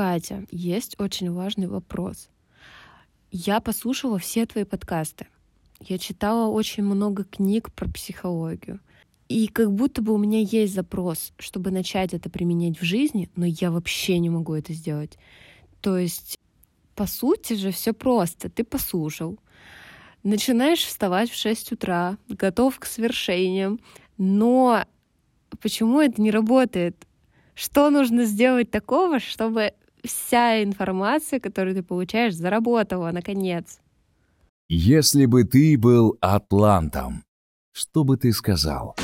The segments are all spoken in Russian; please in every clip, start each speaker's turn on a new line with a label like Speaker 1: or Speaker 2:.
Speaker 1: Катя, есть очень важный вопрос. Я послушала все твои подкасты. Я читала очень много книг про психологию. И как будто бы у меня есть запрос, чтобы начать это применять в жизни, но я вообще не могу это сделать. То есть, по сути же, все просто. Ты послушал, начинаешь вставать в 6 утра, готов к свершениям, но почему это не работает? Что нужно сделать такого, чтобы вся информация, которую ты получаешь, заработала наконец?
Speaker 2: Если бы ты был атлантом, что бы ты сказал?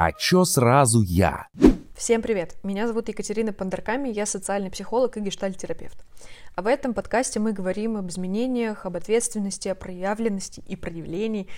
Speaker 2: А чё сразу я?
Speaker 3: Всем привет! Меня зовут Екатерина Пандарками, я социальный психолог и гештальтерапевт. А в этом подкасте мы говорим об изменениях, об ответственности, о проявленности и проявлении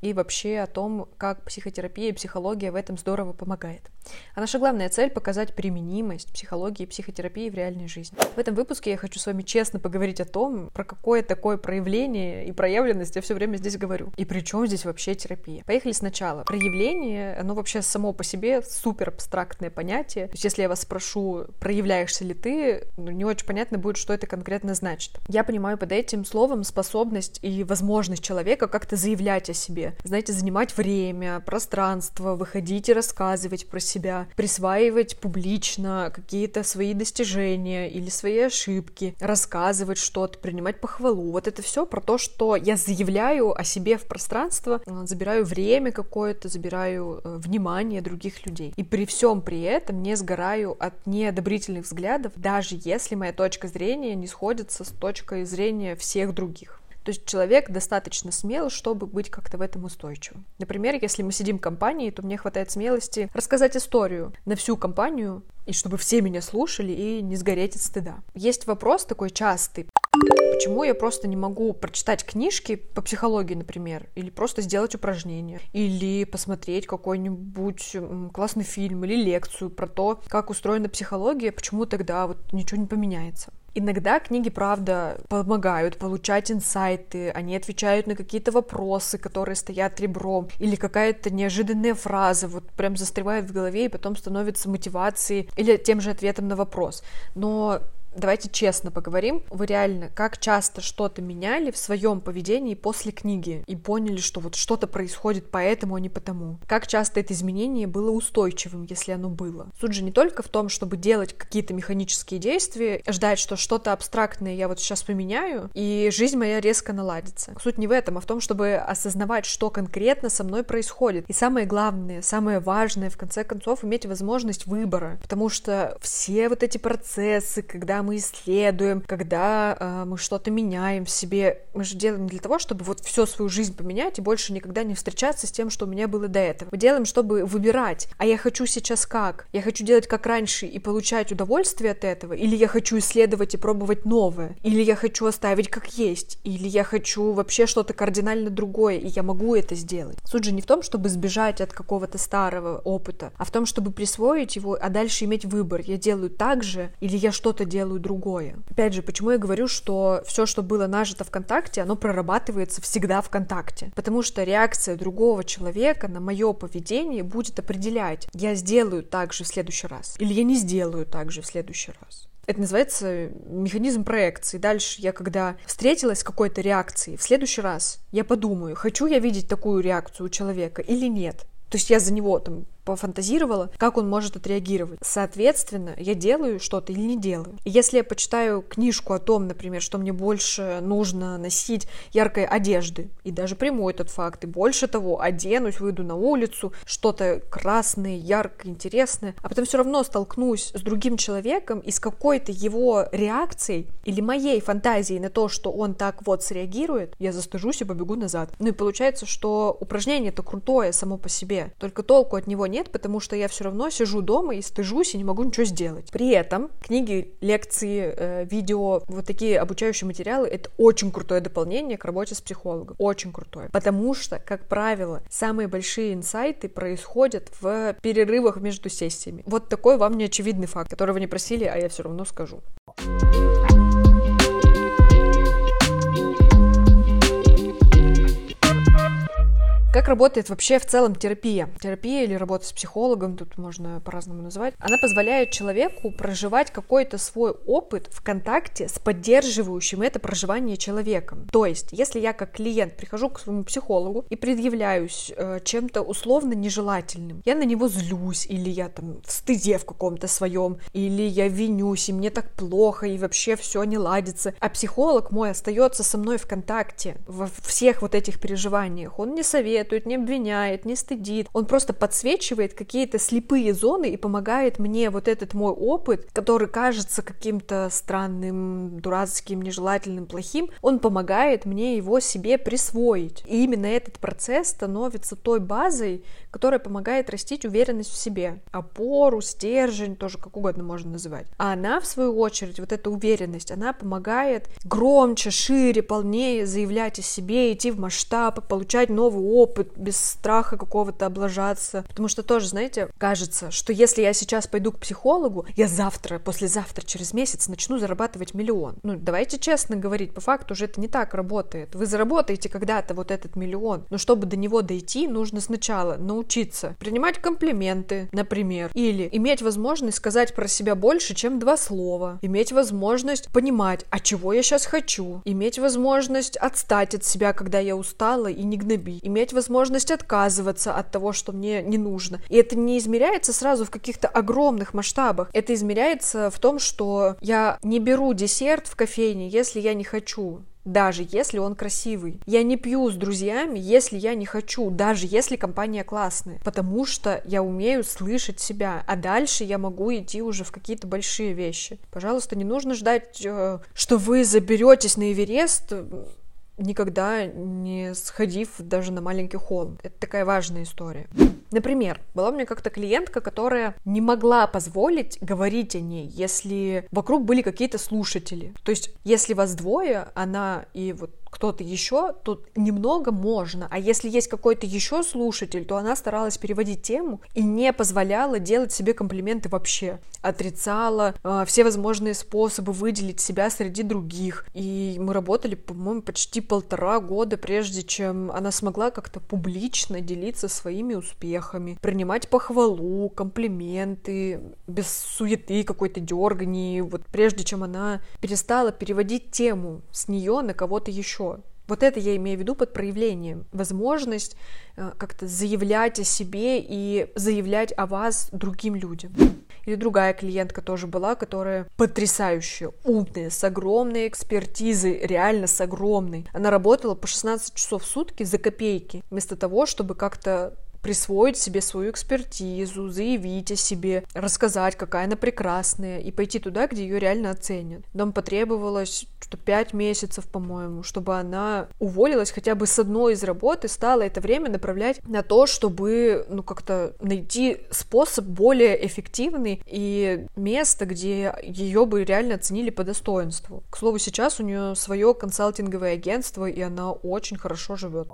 Speaker 3: и вообще о том, как психотерапия и психология в этом здорово помогает. А наша главная цель — показать применимость психологии и психотерапии в реальной жизни. В этом выпуске я хочу с вами честно поговорить о том, про какое такое проявление и проявленность я все время здесь говорю. И при чем здесь вообще терапия? Поехали сначала. Проявление, оно вообще само по себе супер абстрактное понятие. То есть если я вас спрошу, проявляешься ли ты, ну, не очень понятно будет, что это конкретно значит. Я понимаю под этим словом способность и возможность человека как-то заявлять о себе. Знаете, занимать время, пространство, выходить и рассказывать про себя присваивать публично какие-то свои достижения или свои ошибки, рассказывать что-то, принимать похвалу. Вот это все про то, что я заявляю о себе в пространство, э, забираю время какое-то, забираю э, внимание других людей. И при всем при этом не сгораю от неодобрительных взглядов, даже если моя точка зрения не сходится с точкой зрения всех других. То есть человек достаточно смел, чтобы быть как-то в этом устойчивым. Например, если мы сидим в компании, то мне хватает смелости рассказать историю на всю компанию, и чтобы все меня слушали и не сгореть от стыда. Есть вопрос такой частый. Почему я просто не могу прочитать книжки по психологии, например, или просто сделать упражнение, или посмотреть какой-нибудь классный фильм или лекцию про то, как устроена психология, почему тогда вот ничего не поменяется. Иногда книги, правда, помогают получать инсайты, они отвечают на какие-то вопросы, которые стоят ребром, или какая-то неожиданная фраза вот прям застревает в голове и потом становится мотивацией или тем же ответом на вопрос. Но давайте честно поговорим. Вы реально как часто что-то меняли в своем поведении после книги и поняли, что вот что-то происходит поэтому, а не потому? Как часто это изменение было устойчивым, если оно было? Суть же не только в том, чтобы делать какие-то механические действия, ждать, что что-то абстрактное я вот сейчас поменяю, и жизнь моя резко наладится. Суть не в этом, а в том, чтобы осознавать, что конкретно со мной происходит. И самое главное, самое важное, в конце концов, иметь возможность выбора. Потому что все вот эти процессы, когда мы исследуем, когда э, мы что-то меняем в себе, мы же делаем для того, чтобы вот всю свою жизнь поменять и больше никогда не встречаться с тем, что у меня было до этого. Мы делаем, чтобы выбирать, а я хочу сейчас как? Я хочу делать как раньше и получать удовольствие от этого, или я хочу исследовать и пробовать новое, или я хочу оставить как есть, или я хочу вообще что-то кардинально другое, и я могу это сделать. Суть же не в том, чтобы сбежать от какого-то старого опыта, а в том, чтобы присвоить его, а дальше иметь выбор. Я делаю так же, или я что-то делаю делаю другое. Опять же, почему я говорю, что все, что было нажито ВКонтакте, оно прорабатывается всегда ВКонтакте. Потому что реакция другого человека на мое поведение будет определять, я сделаю так же в следующий раз, или я не сделаю так же в следующий раз. Это называется механизм проекции. Дальше я, когда встретилась с какой-то реакцией, в следующий раз я подумаю, хочу я видеть такую реакцию у человека или нет. То есть я за него там пофантазировала, как он может отреагировать. Соответственно, я делаю что-то или не делаю. Если я почитаю книжку о том, например, что мне больше нужно носить яркой одежды, и даже приму этот факт, и больше того, оденусь, выйду на улицу, что-то красное, яркое, интересное, а потом все равно столкнусь с другим человеком и с какой-то его реакцией или моей фантазией на то, что он так вот среагирует, я застыжусь и побегу назад. Ну и получается, что упражнение это крутое само по себе, только толку от него нет, нет, потому что я все равно сижу дома и стыжусь и не могу ничего сделать. При этом книги, лекции, э, видео, вот такие обучающие материалы — это очень крутое дополнение к работе с психологом. Очень крутое. Потому что, как правило, самые большие инсайты происходят в перерывах между сессиями. Вот такой вам неочевидный факт, который вы не просили, а я все равно скажу. Как работает вообще в целом терапия? Терапия или работа с психологом, тут можно по-разному называть, она позволяет человеку проживать какой-то свой опыт в контакте с поддерживающим это проживание человеком. То есть, если я как клиент прихожу к своему психологу и предъявляюсь э, чем-то условно нежелательным, я на него злюсь, или я там в стыде в каком-то своем, или я винюсь, и мне так плохо, и вообще все не ладится. А психолог мой остается со мной в контакте во всех вот этих переживаниях. Он не советует, советует, не обвиняет, не стыдит. Он просто подсвечивает какие-то слепые зоны и помогает мне вот этот мой опыт, который кажется каким-то странным, дурацким, нежелательным, плохим, он помогает мне его себе присвоить. И именно этот процесс становится той базой, которая помогает растить уверенность в себе. Опору, стержень, тоже как угодно можно называть. А она, в свою очередь, вот эта уверенность, она помогает громче, шире, полнее заявлять о себе, идти в масштаб, получать новый опыт, опыт, без страха какого-то облажаться. Потому что тоже, знаете, кажется, что если я сейчас пойду к психологу, я завтра, послезавтра, через месяц начну зарабатывать миллион. Ну, давайте честно говорить, по факту уже это не так работает. Вы заработаете когда-то вот этот миллион, но чтобы до него дойти, нужно сначала научиться принимать комплименты, например, или иметь возможность сказать про себя больше, чем два слова, иметь возможность понимать, а чего я сейчас хочу, иметь возможность отстать от себя, когда я устала и не гноби, иметь возможность возможность отказываться от того, что мне не нужно. И это не измеряется сразу в каких-то огромных масштабах. Это измеряется в том, что я не беру десерт в кофейне, если я не хочу даже если он красивый. Я не пью с друзьями, если я не хочу, даже если компания классная, потому что я умею слышать себя, а дальше я могу идти уже в какие-то большие вещи. Пожалуйста, не нужно ждать, э, что вы заберетесь на Эверест никогда не сходив даже на маленький холм. Это такая важная история. Например, была у меня как-то клиентка, которая не могла позволить говорить о ней, если вокруг были какие-то слушатели. То есть, если вас двое, она и вот кто-то еще, то немного можно. А если есть какой-то еще слушатель, то она старалась переводить тему и не позволяла делать себе комплименты вообще. Отрицала э, все возможные способы выделить себя среди других. И мы работали, по-моему, почти полтора года, прежде чем она смогла как-то публично делиться своими успехами, принимать похвалу, комплименты, без суеты какой-то дергани. Вот прежде чем она перестала переводить тему с нее на кого-то еще хорошо. Вот это я имею в виду под проявлением. Возможность э, как-то заявлять о себе и заявлять о вас другим людям. Или другая клиентка тоже была, которая потрясающая, умная, с огромной экспертизой, реально с огромной. Она работала по 16 часов в сутки за копейки, вместо того, чтобы как-то присвоить себе свою экспертизу, заявить о себе, рассказать, какая она прекрасная, и пойти туда, где ее реально оценят. Нам потребовалось что пять месяцев, по-моему, чтобы она уволилась хотя бы с одной из работ и стала это время направлять на то, чтобы, ну, как-то найти способ более эффективный и место, где ее бы реально оценили по достоинству. К слову, сейчас у нее свое консалтинговое агентство, и она очень хорошо живет.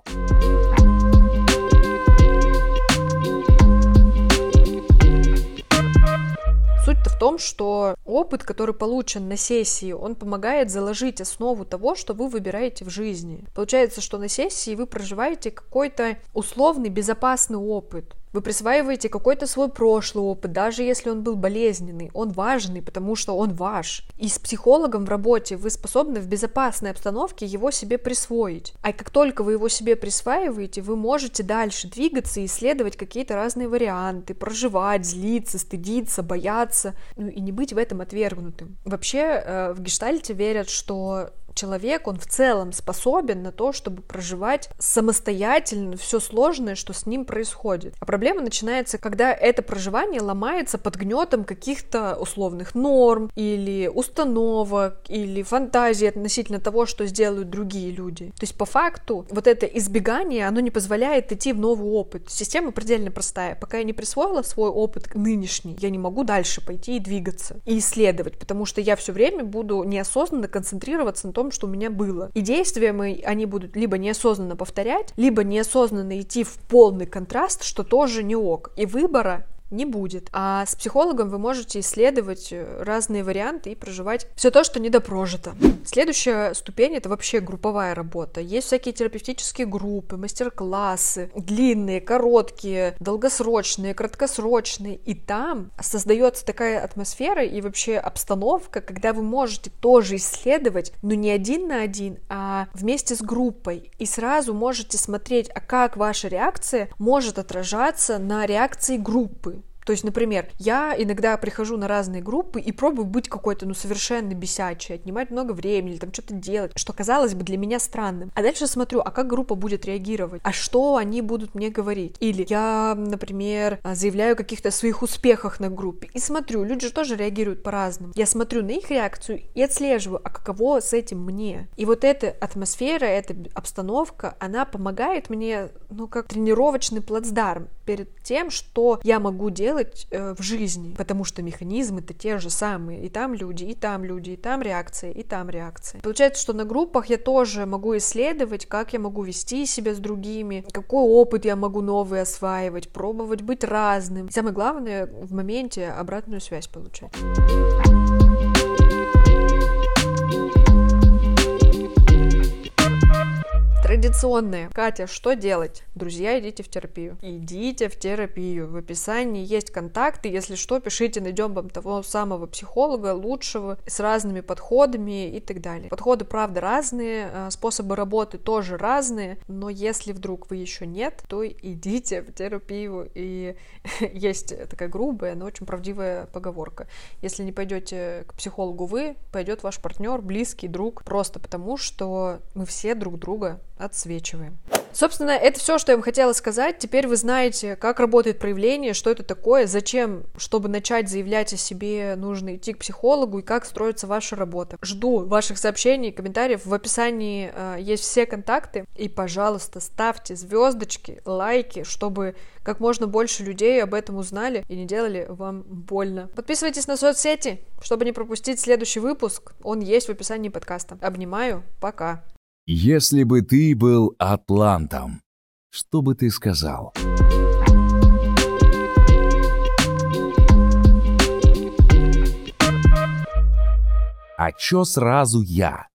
Speaker 3: Суть-то в том, что опыт, который получен на сессии, он помогает заложить основу того, что вы выбираете в жизни. Получается, что на сессии вы проживаете какой-то условный безопасный опыт, вы присваиваете какой-то свой прошлый опыт, даже если он был болезненный. Он важный, потому что он ваш. И с психологом в работе вы способны в безопасной обстановке его себе присвоить. А как только вы его себе присваиваете, вы можете дальше двигаться и исследовать какие-то разные варианты, проживать, злиться, стыдиться, бояться, ну и не быть в этом отвергнутым. Вообще э, в гештальте верят, что человек, он в целом способен на то, чтобы проживать самостоятельно все сложное, что с ним происходит. А проблема начинается, когда это проживание ломается под гнетом каких-то условных норм или установок или фантазий относительно того, что сделают другие люди. То есть по факту вот это избегание, оно не позволяет идти в новый опыт. Система предельно простая. Пока я не присвоила свой опыт нынешний, я не могу дальше пойти и двигаться и исследовать, потому что я все время буду неосознанно концентрироваться на том, том, что у меня было. И действия мы, они будут либо неосознанно повторять, либо неосознанно идти в полный контраст, что тоже не ок. И выбора не будет. А с психологом вы можете исследовать э, разные варианты и проживать все то, что недопрожито. Следующая ступень — это вообще групповая работа. Есть всякие терапевтические группы, мастер-классы, длинные, короткие, долгосрочные, краткосрочные. И там создается такая атмосфера и вообще обстановка, когда вы можете тоже исследовать, но не один на один, а вместе с группой. И сразу можете смотреть, а как ваша реакция может отражаться на реакции группы. То есть, например, я иногда прихожу на разные группы и пробую быть какой-то, ну, совершенно бесячей, отнимать много времени, там что-то делать, что казалось бы для меня странным. А дальше смотрю, а как группа будет реагировать? А что они будут мне говорить? Или я, например, заявляю о каких-то своих успехах на группе и смотрю, люди же тоже реагируют по-разному. Я смотрю на их реакцию и отслеживаю, а каково с этим мне. И вот эта атмосфера, эта обстановка, она помогает мне, ну, как тренировочный плацдарм перед тем, что я могу делать э, в жизни, потому что механизмы-то те же самые. И там люди, и там люди, и там реакции, и там реакции. Получается, что на группах я тоже могу исследовать, как я могу вести себя с другими, какой опыт я могу новый осваивать, пробовать быть разным. И самое главное, в моменте обратную связь получать. Традиционные. Катя, что делать? Друзья, идите в терапию. Идите в терапию. В описании есть контакты. Если что, пишите, найдем вам того самого психолога, лучшего, с разными подходами и так далее. Подходы, правда, разные, а, способы работы тоже разные, но если вдруг вы еще нет, то идите в терапию. И есть такая грубая, но очень правдивая поговорка. Если не пойдете к психологу вы, пойдет ваш партнер, близкий, друг, просто потому что мы все друг друга отсвечиваем. Собственно, это все, что я вам хотела сказать. Теперь вы знаете, как работает проявление, что это такое, зачем, чтобы начать заявлять о себе, нужно идти к психологу и как строится ваша работа. Жду ваших сообщений, комментариев. В описании э, есть все контакты. И, пожалуйста, ставьте звездочки, лайки, чтобы как можно больше людей об этом узнали и не делали вам больно. Подписывайтесь на соцсети, чтобы не пропустить следующий выпуск. Он есть в описании подкаста. Обнимаю. Пока.
Speaker 2: Если бы ты был атлантом, что бы ты сказал? А чё сразу я?